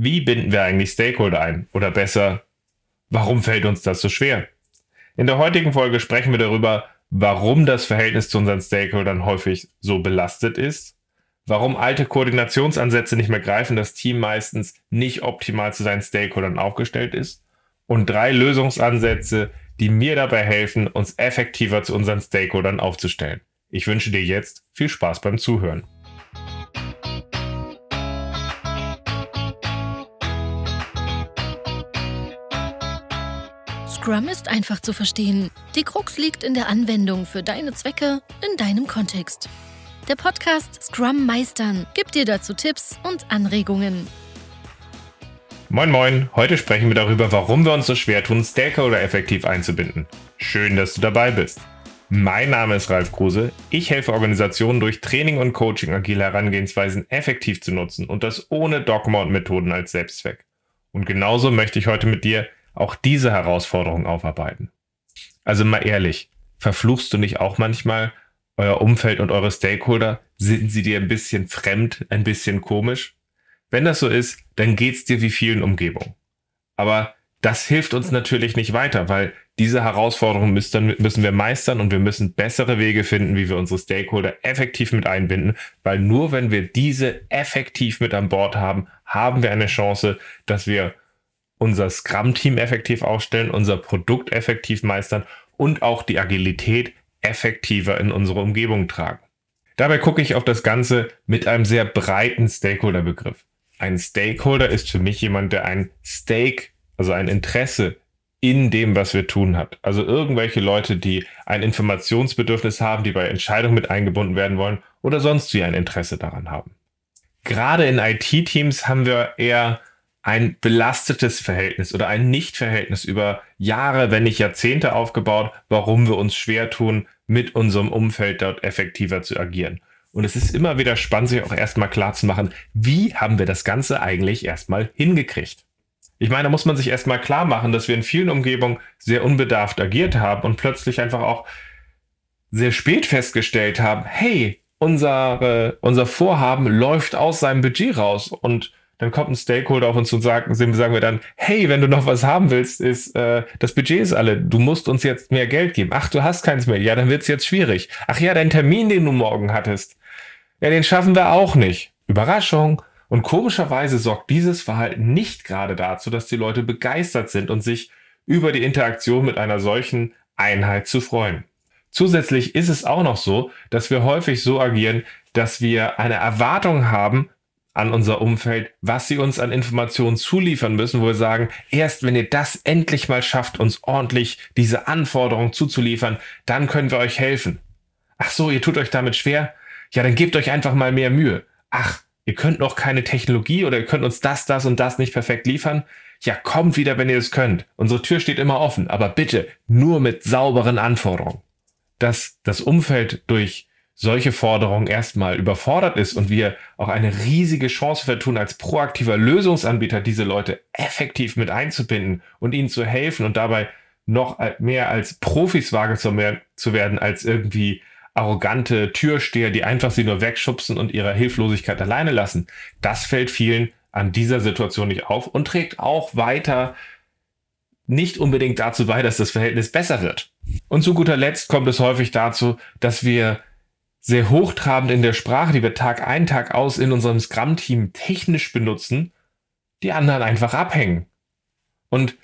Wie binden wir eigentlich Stakeholder ein? Oder besser, warum fällt uns das so schwer? In der heutigen Folge sprechen wir darüber, warum das Verhältnis zu unseren Stakeholdern häufig so belastet ist, warum alte Koordinationsansätze nicht mehr greifen, das Team meistens nicht optimal zu seinen Stakeholdern aufgestellt ist und drei Lösungsansätze, die mir dabei helfen, uns effektiver zu unseren Stakeholdern aufzustellen. Ich wünsche dir jetzt viel Spaß beim Zuhören. Scrum ist einfach zu verstehen. Die Krux liegt in der Anwendung für deine Zwecke in deinem Kontext. Der Podcast Scrum Meistern gibt dir dazu Tipps und Anregungen. Moin Moin, heute sprechen wir darüber, warum wir uns so schwer tun, Stakeholder effektiv einzubinden. Schön, dass du dabei bist. Mein Name ist Ralf Kruse. Ich helfe Organisationen durch Training und Coaching agile Herangehensweisen effektiv zu nutzen und das ohne Dogma und Methoden als Selbstzweck. Und genauso möchte ich heute mit dir auch diese Herausforderung aufarbeiten. Also mal ehrlich, verfluchst du nicht auch manchmal euer Umfeld und eure Stakeholder? Sind sie dir ein bisschen fremd, ein bisschen komisch? Wenn das so ist, dann geht's dir wie vielen Umgebungen. Aber das hilft uns natürlich nicht weiter, weil diese Herausforderungen müssen, müssen wir meistern und wir müssen bessere Wege finden, wie wir unsere Stakeholder effektiv mit einbinden, weil nur wenn wir diese effektiv mit an Bord haben, haben wir eine Chance, dass wir unser Scrum-Team effektiv aufstellen, unser Produkt effektiv meistern und auch die Agilität effektiver in unsere Umgebung tragen. Dabei gucke ich auf das Ganze mit einem sehr breiten Stakeholder-Begriff. Ein Stakeholder ist für mich jemand, der ein Stake, also ein Interesse in dem, was wir tun hat. Also irgendwelche Leute, die ein Informationsbedürfnis haben, die bei Entscheidungen mit eingebunden werden wollen oder sonst wie ein Interesse daran haben. Gerade in IT-Teams haben wir eher ein belastetes Verhältnis oder ein Nichtverhältnis über Jahre, wenn nicht Jahrzehnte aufgebaut, warum wir uns schwer tun, mit unserem Umfeld dort effektiver zu agieren. Und es ist immer wieder spannend, sich auch erstmal klar zu machen, wie haben wir das Ganze eigentlich erstmal hingekriegt. Ich meine, da muss man sich erstmal klar machen, dass wir in vielen Umgebungen sehr unbedarft agiert haben und plötzlich einfach auch sehr spät festgestellt haben, hey, unsere, unser Vorhaben läuft aus seinem Budget raus und dann kommt ein Stakeholder auf uns und sagt, sagen wir dann, hey, wenn du noch was haben willst, ist äh, das Budget ist alle, du musst uns jetzt mehr Geld geben. Ach, du hast keins mehr. Ja, dann wird's jetzt schwierig. Ach ja, dein Termin, den du morgen hattest, ja, den schaffen wir auch nicht. Überraschung. Und komischerweise sorgt dieses Verhalten nicht gerade dazu, dass die Leute begeistert sind und sich über die Interaktion mit einer solchen Einheit zu freuen. Zusätzlich ist es auch noch so, dass wir häufig so agieren, dass wir eine Erwartung haben an unser Umfeld, was sie uns an Informationen zuliefern müssen, wo wir sagen, erst wenn ihr das endlich mal schafft, uns ordentlich diese Anforderungen zuzuliefern, dann können wir euch helfen. Ach so, ihr tut euch damit schwer? Ja, dann gebt euch einfach mal mehr Mühe. Ach, ihr könnt noch keine Technologie oder ihr könnt uns das, das und das nicht perfekt liefern. Ja, kommt wieder, wenn ihr es könnt. Unsere Tür steht immer offen, aber bitte nur mit sauberen Anforderungen. Dass das Umfeld durch solche Forderungen erstmal überfordert ist und wir auch eine riesige Chance vertun, als proaktiver Lösungsanbieter diese Leute effektiv mit einzubinden und ihnen zu helfen und dabei noch mehr als Profis wahrgenommen zu werden, als irgendwie arrogante Türsteher, die einfach sie nur wegschubsen und ihrer Hilflosigkeit alleine lassen. Das fällt vielen an dieser Situation nicht auf und trägt auch weiter nicht unbedingt dazu bei, dass das Verhältnis besser wird. Und zu guter Letzt kommt es häufig dazu, dass wir sehr hochtrabend in der Sprache, die wir Tag ein, Tag aus in unserem Scrum-Team technisch benutzen, die anderen einfach abhängen. Und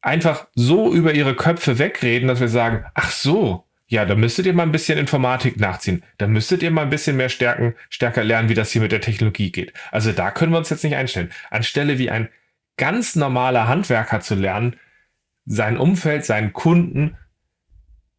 einfach so über ihre Köpfe wegreden, dass wir sagen, ach so, ja, da müsstet ihr mal ein bisschen Informatik nachziehen. Da müsstet ihr mal ein bisschen mehr stärken, stärker lernen, wie das hier mit der Technologie geht. Also da können wir uns jetzt nicht einstellen. Anstelle wie ein ganz normaler Handwerker zu lernen, sein Umfeld, seinen Kunden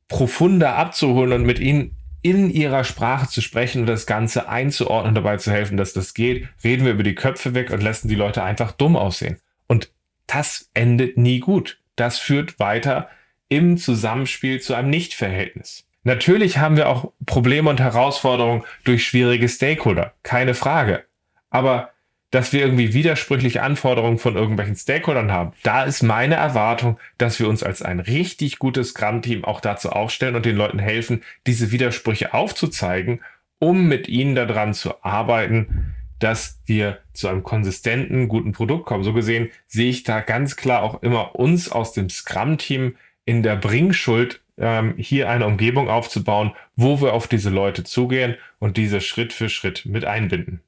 profunder abzuholen und mit ihnen in ihrer Sprache zu sprechen und das Ganze einzuordnen, dabei zu helfen, dass das geht, reden wir über die Köpfe weg und lassen die Leute einfach dumm aussehen. Und das endet nie gut. Das führt weiter im Zusammenspiel zu einem Nichtverhältnis. Natürlich haben wir auch Probleme und Herausforderungen durch schwierige Stakeholder, keine Frage. Aber dass wir irgendwie widersprüchliche Anforderungen von irgendwelchen Stakeholdern haben. Da ist meine Erwartung, dass wir uns als ein richtig gutes Scrum-Team auch dazu aufstellen und den Leuten helfen, diese Widersprüche aufzuzeigen, um mit ihnen daran zu arbeiten, dass wir zu einem konsistenten, guten Produkt kommen. So gesehen sehe ich da ganz klar auch immer uns aus dem Scrum-Team in der Bringschuld, ähm, hier eine Umgebung aufzubauen, wo wir auf diese Leute zugehen und diese Schritt für Schritt mit einbinden.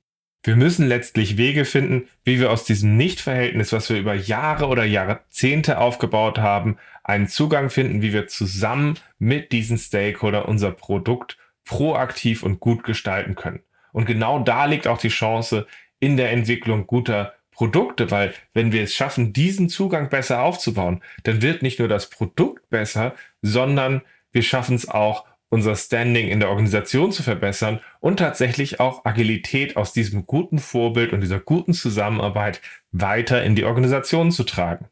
Wir müssen letztlich Wege finden, wie wir aus diesem Nichtverhältnis, was wir über Jahre oder Jahrzehnte aufgebaut haben, einen Zugang finden, wie wir zusammen mit diesen Stakeholder unser Produkt proaktiv und gut gestalten können. Und genau da liegt auch die Chance in der Entwicklung guter Produkte, weil wenn wir es schaffen, diesen Zugang besser aufzubauen, dann wird nicht nur das Produkt besser, sondern wir schaffen es auch, unser Standing in der Organisation zu verbessern und tatsächlich auch Agilität aus diesem guten Vorbild und dieser guten Zusammenarbeit weiter in die Organisation zu tragen.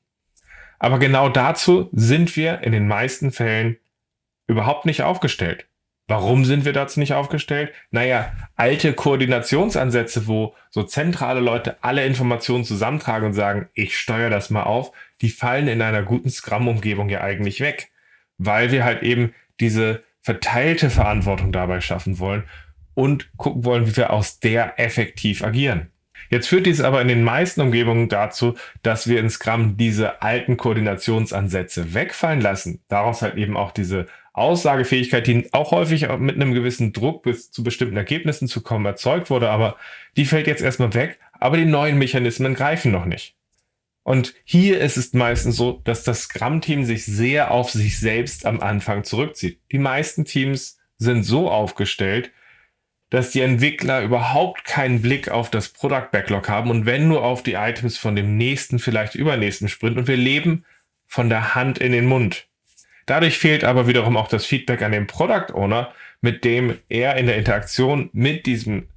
Aber genau dazu sind wir in den meisten Fällen überhaupt nicht aufgestellt. Warum sind wir dazu nicht aufgestellt? Naja, alte Koordinationsansätze, wo so zentrale Leute alle Informationen zusammentragen und sagen, ich steuere das mal auf, die fallen in einer guten Scrum-Umgebung ja eigentlich weg, weil wir halt eben diese verteilte Verantwortung dabei schaffen wollen und gucken wollen, wie wir aus der effektiv agieren. Jetzt führt dies aber in den meisten Umgebungen dazu, dass wir in Scrum diese alten Koordinationsansätze wegfallen lassen. Daraus halt eben auch diese Aussagefähigkeit, die auch häufig mit einem gewissen Druck bis zu bestimmten Ergebnissen zu kommen erzeugt wurde, aber die fällt jetzt erstmal weg, aber die neuen Mechanismen greifen noch nicht. Und hier ist es meistens so, dass das Scrum-Team sich sehr auf sich selbst am Anfang zurückzieht. Die meisten Teams sind so aufgestellt, dass die Entwickler überhaupt keinen Blick auf das Product Backlog haben und wenn nur auf die Items von dem nächsten, vielleicht übernächsten Sprint und wir leben von der Hand in den Mund. Dadurch fehlt aber wiederum auch das Feedback an den Product Owner, mit dem er in der Interaktion mit diesem,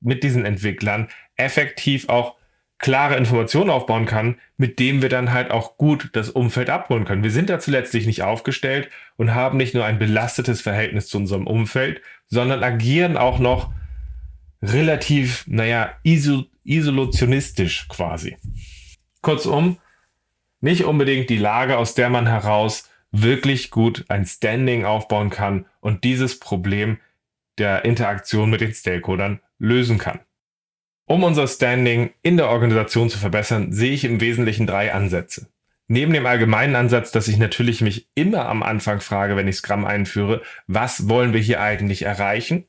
mit diesen Entwicklern effektiv auch klare Informationen aufbauen kann, mit dem wir dann halt auch gut das Umfeld abholen können. Wir sind dazu letztlich nicht aufgestellt und haben nicht nur ein belastetes Verhältnis zu unserem Umfeld, sondern agieren auch noch relativ, naja, isol isolationistisch quasi. Kurzum, nicht unbedingt die Lage, aus der man heraus wirklich gut ein Standing aufbauen kann und dieses Problem der Interaktion mit den Stakeholdern lösen kann. Um unser Standing in der Organisation zu verbessern, sehe ich im Wesentlichen drei Ansätze. Neben dem allgemeinen Ansatz, dass ich natürlich mich immer am Anfang frage, wenn ich Scrum einführe, was wollen wir hier eigentlich erreichen?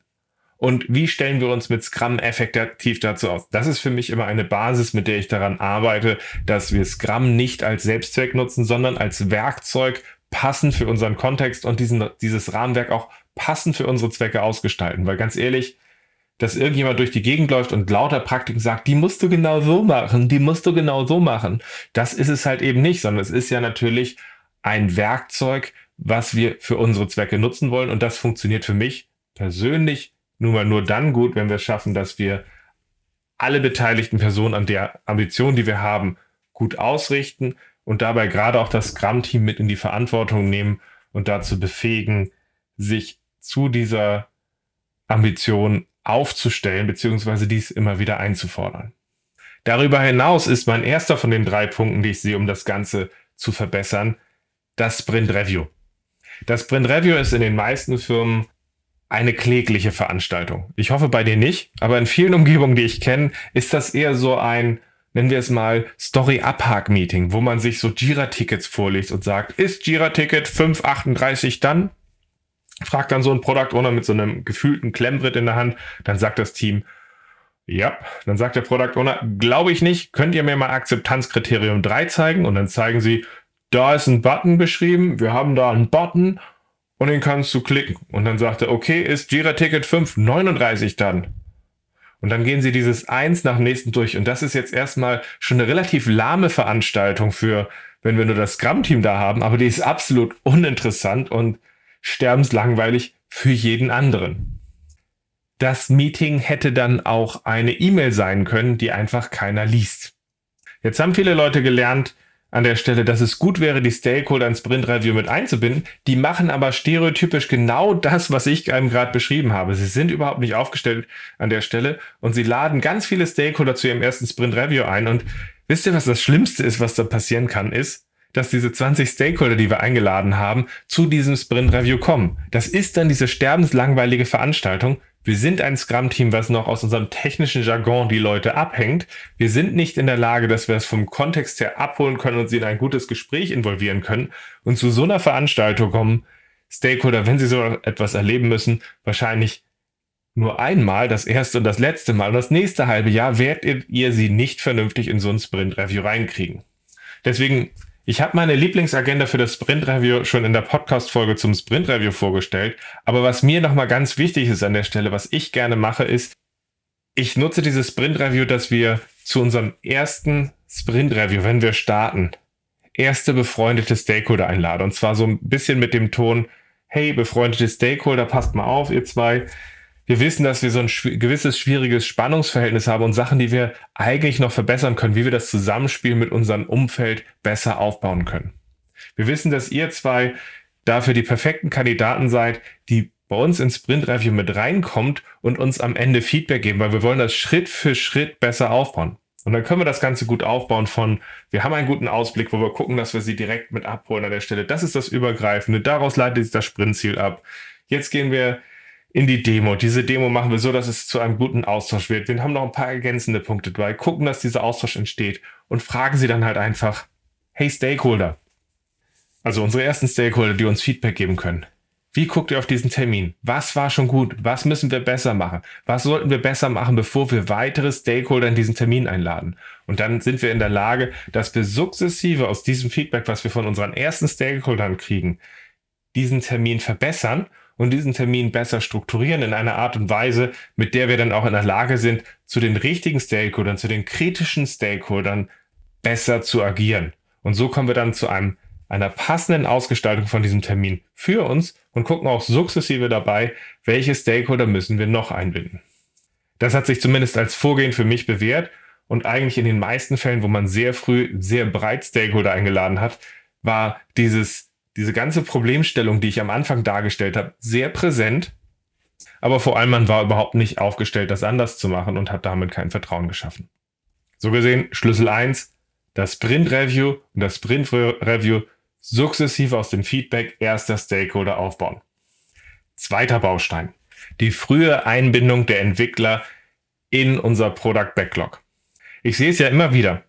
Und wie stellen wir uns mit Scrum effektiv dazu aus? Das ist für mich immer eine Basis, mit der ich daran arbeite, dass wir Scrum nicht als Selbstzweck nutzen, sondern als Werkzeug passend für unseren Kontext und diesen, dieses Rahmenwerk auch passend für unsere Zwecke ausgestalten. Weil ganz ehrlich, dass irgendjemand durch die Gegend läuft und lauter Praktiken sagt, die musst du genau so machen, die musst du genau so machen. Das ist es halt eben nicht, sondern es ist ja natürlich ein Werkzeug, was wir für unsere Zwecke nutzen wollen. Und das funktioniert für mich persönlich nun mal nur dann gut, wenn wir es schaffen, dass wir alle beteiligten Personen an der Ambition, die wir haben, gut ausrichten, und dabei gerade auch das Scrum-Team mit in die Verantwortung nehmen und dazu befähigen, sich zu dieser Ambition aufzustellen, beziehungsweise dies immer wieder einzufordern. Darüber hinaus ist mein erster von den drei Punkten, die ich sehe, um das Ganze zu verbessern, das Sprint Review. Das Sprint Review ist in den meisten Firmen eine klägliche Veranstaltung. Ich hoffe bei dir nicht, aber in vielen Umgebungen, die ich kenne, ist das eher so ein nennen wir es mal Story-Abhak-Meeting, wo man sich so Jira-Tickets vorliest und sagt, ist Jira-Ticket 538 dann? Fragt dann so ein Product Owner mit so einem gefühlten Klemmbrett in der Hand, dann sagt das Team, ja, dann sagt der Product Owner, glaube ich nicht, könnt ihr mir mal Akzeptanzkriterium 3 zeigen? Und dann zeigen sie, da ist ein Button beschrieben, wir haben da einen Button und den kannst du klicken. Und dann sagt er, okay, ist Jira Ticket 539 dann? Und dann gehen sie dieses eins nach dem nächsten durch. Und das ist jetzt erstmal schon eine relativ lahme Veranstaltung für, wenn wir nur das Scrum-Team da haben, aber die ist absolut uninteressant und sterbenslangweilig für jeden anderen. Das Meeting hätte dann auch eine E-Mail sein können, die einfach keiner liest. Jetzt haben viele Leute gelernt, an der Stelle, dass es gut wäre, die Stakeholder ins Sprint Review mit einzubinden. Die machen aber stereotypisch genau das, was ich einem gerade beschrieben habe. Sie sind überhaupt nicht aufgestellt an der Stelle und sie laden ganz viele Stakeholder zu ihrem ersten Sprint Review ein. Und wisst ihr, was das Schlimmste ist, was da passieren kann, ist, dass diese 20 Stakeholder, die wir eingeladen haben, zu diesem Sprint Review kommen. Das ist dann diese sterbenslangweilige Veranstaltung, Wir sind ein Scrum-Team, was noch aus unserem technischen Jargon die Leute abhängt. Wir sind nicht in der Lage, dass wir es vom Kontext her abholen können und sie in ein gutes Gespräch involvieren können. Und zu so einer Veranstaltung kommen Stakeholder, wenn sie so etwas erleben müssen, wahrscheinlich nur einmal, das erste und das letzte Mal. Und das nächste halbe Jahr werdet ihr sie nicht vernünftig in so ein Sprint-Review reinkriegen. Deswegen, ich habe meine Lieblingsagenda für das Sprint-Review schon in der Podcast-Folge zum Sprint-Review vorgestellt. Aber was mir nochmal ganz wichtig ist an der Stelle, was ich gerne mache, ist, ich nutze dieses Sprint-Review, dass wir zu unserem ersten Sprint-Review, wenn wir starten, erste befreundete Stakeholder einladen. Und zwar so ein bisschen mit dem Ton, hey, befreundete Stakeholder, passt mal auf, ihr zwei wir wissen, dass wir so ein gewisses schwieriges Spannungsverhältnis haben und Sachen, die wir eigentlich noch verbessern können, wie wir das Zusammenspiel mit unserem Umfeld besser aufbauen können. Wir wissen, dass ihr zwei dafür die perfekten Kandidaten seid, die bei uns ins Sprint mit reinkommt und uns am Ende Feedback geben, weil wir wollen das Schritt für Schritt besser aufbauen. Und dann können wir das Ganze gut aufbauen von, wir haben einen guten Ausblick, wo wir gucken, dass wir sie direkt mit abholen an der Stelle. Das ist das Übergreifende. Daraus leitet sich das Sprintziel ab. Jetzt gehen wir in die Demo. Diese Demo machen wir so, dass es zu einem guten Austausch wird. Wir haben noch ein paar ergänzende Punkte dabei, gucken, dass dieser Austausch entsteht und fragen sie dann halt einfach, hey Stakeholder, also unsere ersten Stakeholder, die uns Feedback geben können. Wie guckt ihr auf diesen Termin? Was war schon gut? Was müssen wir besser machen? Was sollten wir besser machen, bevor wir weitere Stakeholder in diesen Termin einladen? Und dann sind wir in der Lage, dass wir sukzessive aus diesem Feedback, was wir von unseren ersten Stakeholdern kriegen, diesen Termin verbessern und diesen Termin besser strukturieren in einer Art und Weise, mit der wir dann auch in der Lage sind, zu den richtigen Stakeholdern, zu den kritischen Stakeholdern besser zu agieren. Und so kommen wir dann zu einem, einer passenden Ausgestaltung von diesem Termin für uns und gucken auch sukzessive dabei, welche Stakeholder müssen wir noch einbinden. Das hat sich zumindest als Vorgehen für mich bewährt und eigentlich in den meisten Fällen, wo man sehr früh sehr breit Stakeholder eingeladen hat, war dieses diese ganze Problemstellung, die ich am Anfang dargestellt habe, sehr präsent. Aber vor allem, man war überhaupt nicht aufgestellt, das anders zu machen und hat damit kein Vertrauen geschaffen. So gesehen, Schlüssel 1, das Sprint Review und das Sprint Review sukzessiv aus dem Feedback erster Stakeholder aufbauen. Zweiter Baustein, die frühe Einbindung der Entwickler in unser Product Backlog. Ich sehe es ja immer wieder,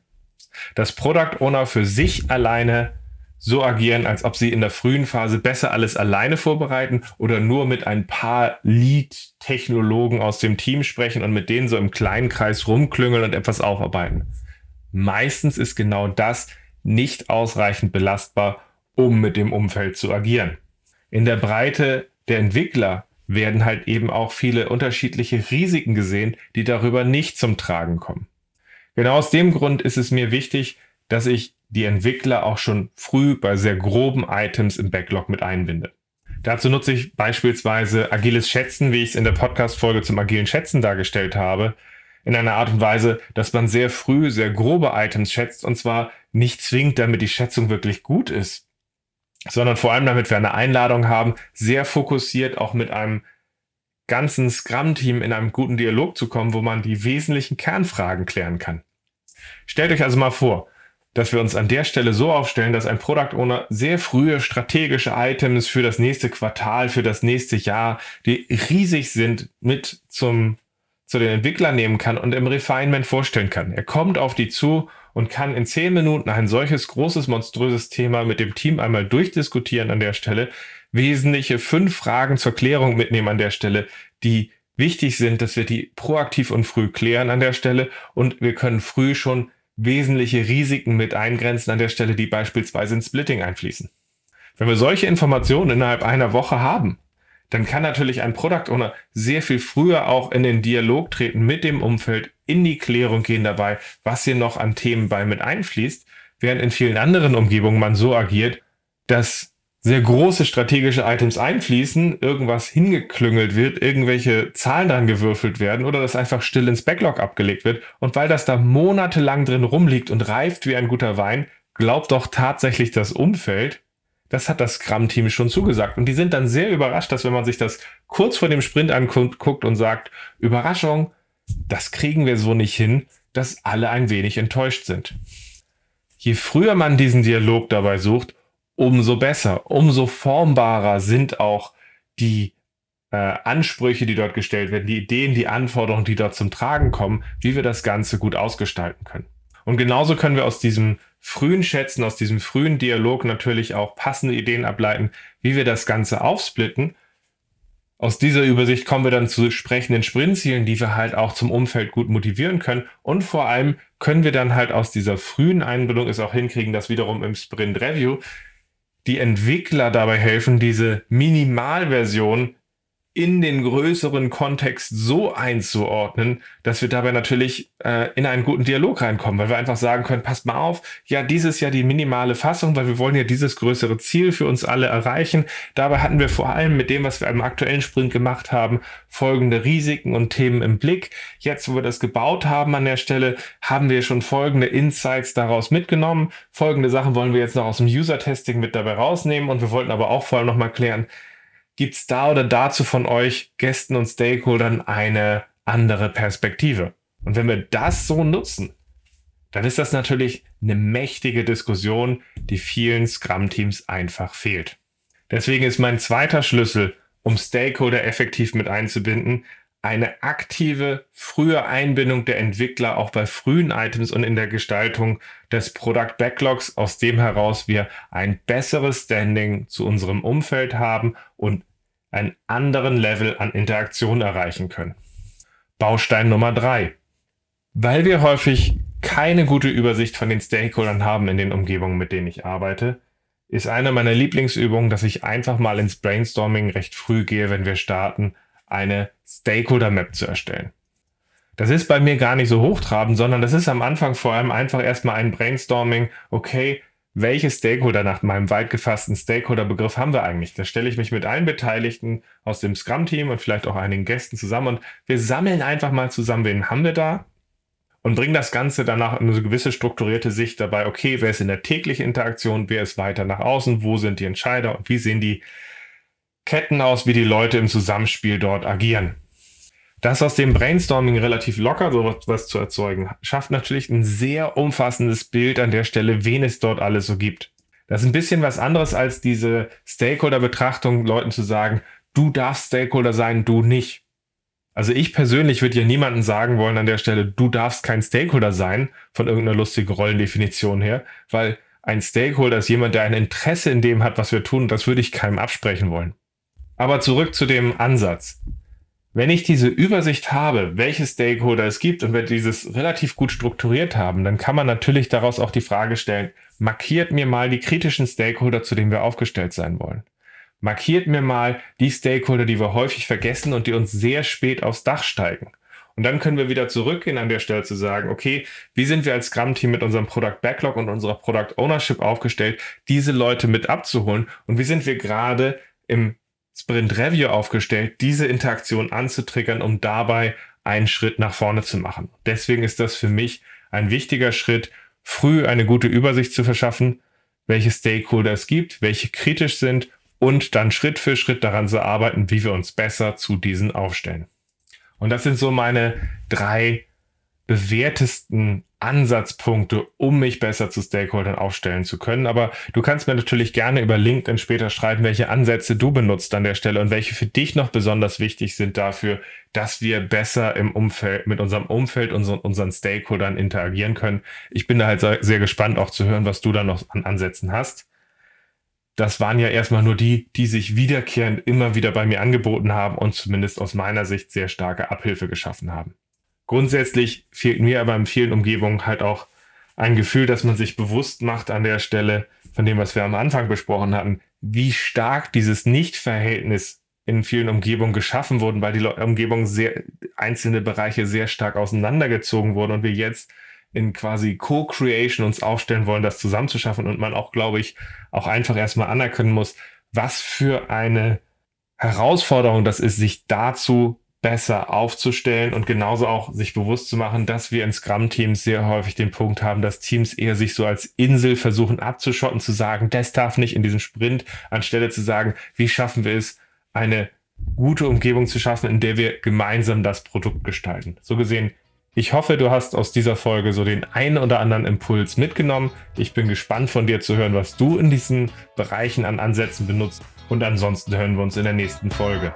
dass Product Owner für sich alleine so agieren, als ob sie in der frühen Phase besser alles alleine vorbereiten oder nur mit ein paar Lead-Technologen aus dem Team sprechen und mit denen so im kleinen Kreis rumklüngeln und etwas aufarbeiten. Meistens ist genau das nicht ausreichend belastbar, um mit dem Umfeld zu agieren. In der Breite der Entwickler werden halt eben auch viele unterschiedliche Risiken gesehen, die darüber nicht zum Tragen kommen. Genau aus dem Grund ist es mir wichtig, dass ich die Entwickler auch schon früh bei sehr groben Items im Backlog mit einbinde. Dazu nutze ich beispielsweise agiles Schätzen, wie ich es in der Podcast-Folge zum agilen Schätzen dargestellt habe, in einer Art und Weise, dass man sehr früh sehr grobe Items schätzt und zwar nicht zwingend, damit die Schätzung wirklich gut ist, sondern vor allem damit wir eine Einladung haben, sehr fokussiert auch mit einem ganzen Scrum-Team in einem guten Dialog zu kommen, wo man die wesentlichen Kernfragen klären kann. Stellt euch also mal vor, dass wir uns an der Stelle so aufstellen, dass ein Product Owner sehr frühe strategische Items für das nächste Quartal, für das nächste Jahr, die riesig sind, mit zum, zu den Entwicklern nehmen kann und im Refinement vorstellen kann. Er kommt auf die zu und kann in zehn Minuten ein solches großes, monströses Thema mit dem Team einmal durchdiskutieren an der Stelle, wesentliche fünf Fragen zur Klärung mitnehmen an der Stelle, die wichtig sind, dass wir die proaktiv und früh klären an der Stelle und wir können früh schon wesentliche Risiken mit eingrenzen an der Stelle, die beispielsweise in Splitting einfließen. Wenn wir solche Informationen innerhalb einer Woche haben, dann kann natürlich ein Product Owner sehr viel früher auch in den Dialog treten mit dem Umfeld, in die Klärung gehen dabei, was hier noch an Themen bei mit einfließt, während in vielen anderen Umgebungen man so agiert, dass sehr große strategische Items einfließen, irgendwas hingeklüngelt wird, irgendwelche Zahlen dran gewürfelt werden oder das einfach still ins Backlog abgelegt wird. Und weil das da monatelang drin rumliegt und reift wie ein guter Wein, glaubt doch tatsächlich das Umfeld, das hat das Scrum-Team schon zugesagt. Und die sind dann sehr überrascht, dass wenn man sich das kurz vor dem Sprint anguckt und sagt, Überraschung, das kriegen wir so nicht hin, dass alle ein wenig enttäuscht sind. Je früher man diesen Dialog dabei sucht, umso besser, umso formbarer sind auch die äh, Ansprüche, die dort gestellt werden, die Ideen, die Anforderungen, die dort zum Tragen kommen, wie wir das Ganze gut ausgestalten können. Und genauso können wir aus diesem frühen Schätzen, aus diesem frühen Dialog natürlich auch passende Ideen ableiten, wie wir das Ganze aufsplitten. Aus dieser Übersicht kommen wir dann zu sprechenden Sprintzielen, die wir halt auch zum Umfeld gut motivieren können. Und vor allem können wir dann halt aus dieser frühen Einbindung es auch hinkriegen, dass wiederum im Sprint Review die Entwickler dabei helfen, diese Minimalversion in den größeren Kontext so einzuordnen, dass wir dabei natürlich äh, in einen guten Dialog reinkommen, weil wir einfach sagen können, passt mal auf, ja, dieses ja die minimale Fassung, weil wir wollen ja dieses größere Ziel für uns alle erreichen. Dabei hatten wir vor allem mit dem, was wir im aktuellen Sprint gemacht haben, folgende Risiken und Themen im Blick. Jetzt, wo wir das gebaut haben an der Stelle, haben wir schon folgende Insights daraus mitgenommen. Folgende Sachen wollen wir jetzt noch aus dem User-Testing mit dabei rausnehmen und wir wollten aber auch vor allem nochmal klären, gibt's da oder dazu von euch Gästen und Stakeholdern eine andere Perspektive? Und wenn wir das so nutzen, dann ist das natürlich eine mächtige Diskussion, die vielen Scrum-Teams einfach fehlt. Deswegen ist mein zweiter Schlüssel, um Stakeholder effektiv mit einzubinden, eine aktive, frühe Einbindung der Entwickler auch bei frühen Items und in der Gestaltung des Product Backlogs, aus dem heraus wir ein besseres Standing zu unserem Umfeld haben und einen anderen Level an Interaktion erreichen können. Baustein Nummer drei: Weil wir häufig keine gute Übersicht von den Stakeholdern haben in den Umgebungen, mit denen ich arbeite, ist eine meiner Lieblingsübungen, dass ich einfach mal ins Brainstorming recht früh gehe, wenn wir starten eine Stakeholder Map zu erstellen. Das ist bei mir gar nicht so hochtrabend, sondern das ist am Anfang vor allem einfach erstmal ein Brainstorming. Okay, welche Stakeholder nach meinem weit gefassten Stakeholder-Begriff haben wir eigentlich? Da stelle ich mich mit allen Beteiligten aus dem Scrum-Team und vielleicht auch einigen Gästen zusammen und wir sammeln einfach mal zusammen, wen haben wir da? Und bringen das Ganze danach in eine gewisse strukturierte Sicht dabei. Okay, wer ist in der täglichen Interaktion? Wer ist weiter nach außen? Wo sind die Entscheider? Und wie sehen die Ketten aus, wie die Leute im Zusammenspiel dort agieren. Das aus dem Brainstorming relativ locker sowas zu erzeugen, schafft natürlich ein sehr umfassendes Bild an der Stelle, wen es dort alles so gibt. Das ist ein bisschen was anderes als diese Stakeholder-Betrachtung, Leuten zu sagen, du darfst Stakeholder sein, du nicht. Also ich persönlich würde ja niemandem sagen wollen an der Stelle, du darfst kein Stakeholder sein, von irgendeiner lustigen Rollendefinition her, weil ein Stakeholder ist jemand, der ein Interesse in dem hat, was wir tun, das würde ich keinem absprechen wollen. Aber zurück zu dem Ansatz. Wenn ich diese Übersicht habe, welche Stakeholder es gibt und wir dieses relativ gut strukturiert haben, dann kann man natürlich daraus auch die Frage stellen, markiert mir mal die kritischen Stakeholder, zu denen wir aufgestellt sein wollen. Markiert mir mal die Stakeholder, die wir häufig vergessen und die uns sehr spät aufs Dach steigen. Und dann können wir wieder zurückgehen an der Stelle zu sagen, okay, wie sind wir als Scrum-Team mit unserem Product Backlog und unserer Product Ownership aufgestellt, diese Leute mit abzuholen und wie sind wir gerade im Sprint Review aufgestellt, diese Interaktion anzutriggern, um dabei einen Schritt nach vorne zu machen. Deswegen ist das für mich ein wichtiger Schritt, früh eine gute Übersicht zu verschaffen, welche Stakeholder es gibt, welche kritisch sind und dann Schritt für Schritt daran zu arbeiten, wie wir uns besser zu diesen aufstellen. Und das sind so meine drei bewährtesten Ansatzpunkte, um mich besser zu Stakeholdern aufstellen zu können. Aber du kannst mir natürlich gerne über LinkedIn später schreiben, welche Ansätze du benutzt an der Stelle und welche für dich noch besonders wichtig sind dafür, dass wir besser im Umfeld, mit unserem Umfeld und unseren, unseren Stakeholdern interagieren können. Ich bin da halt sehr gespannt auch zu hören, was du da noch an Ansätzen hast. Das waren ja erstmal nur die, die sich wiederkehrend immer wieder bei mir angeboten haben und zumindest aus meiner Sicht sehr starke Abhilfe geschaffen haben. Grundsätzlich fehlt mir aber in vielen Umgebungen halt auch ein Gefühl, dass man sich bewusst macht an der Stelle von dem, was wir am Anfang besprochen hatten, wie stark dieses Nichtverhältnis in vielen Umgebungen geschaffen wurden, weil die Umgebungen sehr, einzelne Bereiche sehr stark auseinandergezogen wurden und wir jetzt in quasi Co-Creation uns aufstellen wollen, das zusammenzuschaffen und man auch, glaube ich, auch einfach erstmal anerkennen muss, was für eine Herausforderung das ist, sich dazu besser aufzustellen und genauso auch sich bewusst zu machen, dass wir in Scrum-Teams sehr häufig den Punkt haben, dass Teams eher sich so als Insel versuchen abzuschotten, zu sagen, das darf nicht in diesem Sprint, anstelle zu sagen, wie schaffen wir es, eine gute Umgebung zu schaffen, in der wir gemeinsam das Produkt gestalten. So gesehen, ich hoffe, du hast aus dieser Folge so den einen oder anderen Impuls mitgenommen. Ich bin gespannt von dir zu hören, was du in diesen Bereichen an Ansätzen benutzt. Und ansonsten hören wir uns in der nächsten Folge.